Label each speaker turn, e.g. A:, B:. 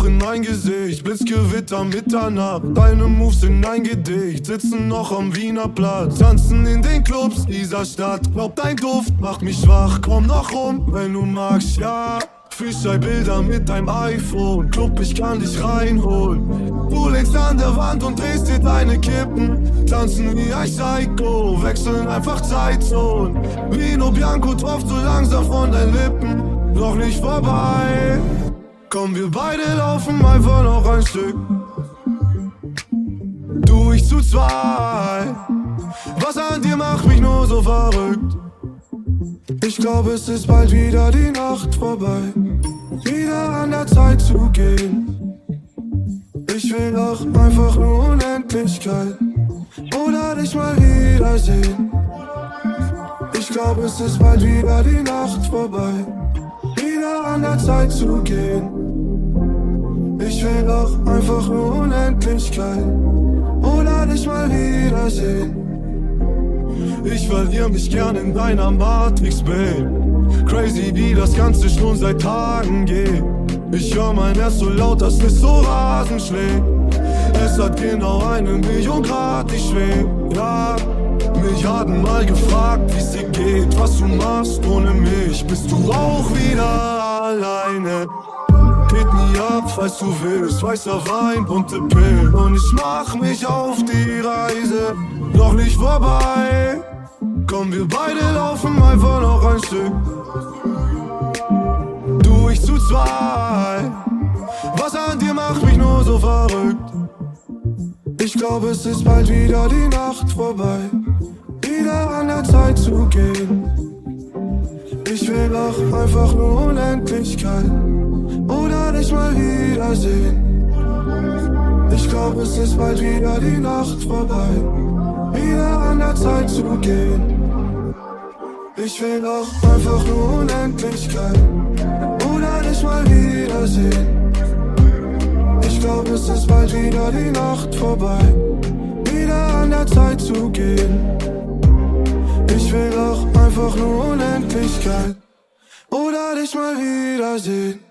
A: Rauch in mein Gesicht, Blitzgewitter Mitternacht. Deine Moves sind ein Gedicht, sitzen noch am Wiener Platz. Tanzen in den Clubs dieser Stadt. Glaub, dein Duft macht mich wach. Komm noch rum, wenn du magst, ja. Freestyle-Bilder mit deinem iPhone. Club, ich kann dich reinholen. Du legst an der Wand und drehst dir deine Kippen. Tanzen wie ein Psycho, wechseln einfach Zeitzonen. Vino Bianco tropft so langsam von deinen Lippen. Noch nicht vorbei. Komm, wir beide laufen einfach noch ein Stück. Du, ich zu zwei. Was an dir macht mich nur so verrückt? Ich glaube, es ist bald wieder die Nacht vorbei. Wieder an der Zeit zu gehen. Ich will doch einfach nur Unendlichkeit. Oder dich mal wiedersehen. Ich glaube, es ist bald wieder die Nacht vorbei. An der Zeit zu gehen. Ich will doch einfach nur Unendlichkeit. Oder dich mal wiedersehen. Ich verliere mich gern in deiner Matrix, Babe. Crazy, wie das Ganze schon seit Tagen geht. Ich hör mein Herz so laut, dass es so rasend schlägt. Es hat genau eine Million Grad, ich schweb, ja. Milliarden mal gefragt, wie's dir geht, was du machst ohne mich. Bist du auch wieder alleine? Hit me up, falls du willst, weißer Wein, bunte Pillen. Und ich mach mich auf die Reise, noch nicht vorbei. Komm, wir beide laufen einfach noch ein Stück. Du, ich zu zwei. Was an dir macht mich nur so verrückt? Ich glaube, es ist bald wieder die Nacht vorbei. Wieder an der Zeit zu gehen. Ich will doch einfach nur Unendlichkeit. Oder dich mal wiedersehen. Ich glaube, es ist bald wieder die Nacht vorbei. Wieder an der Zeit zu gehen. Ich will doch einfach nur Unendlichkeit oder dich mal wiedersehen. Ich glaube, es ist bald wieder die Nacht vorbei, wieder an der Zeit zu gehen. Ich will doch einfach nur Unendlichkeit oder dich mal wiedersehen.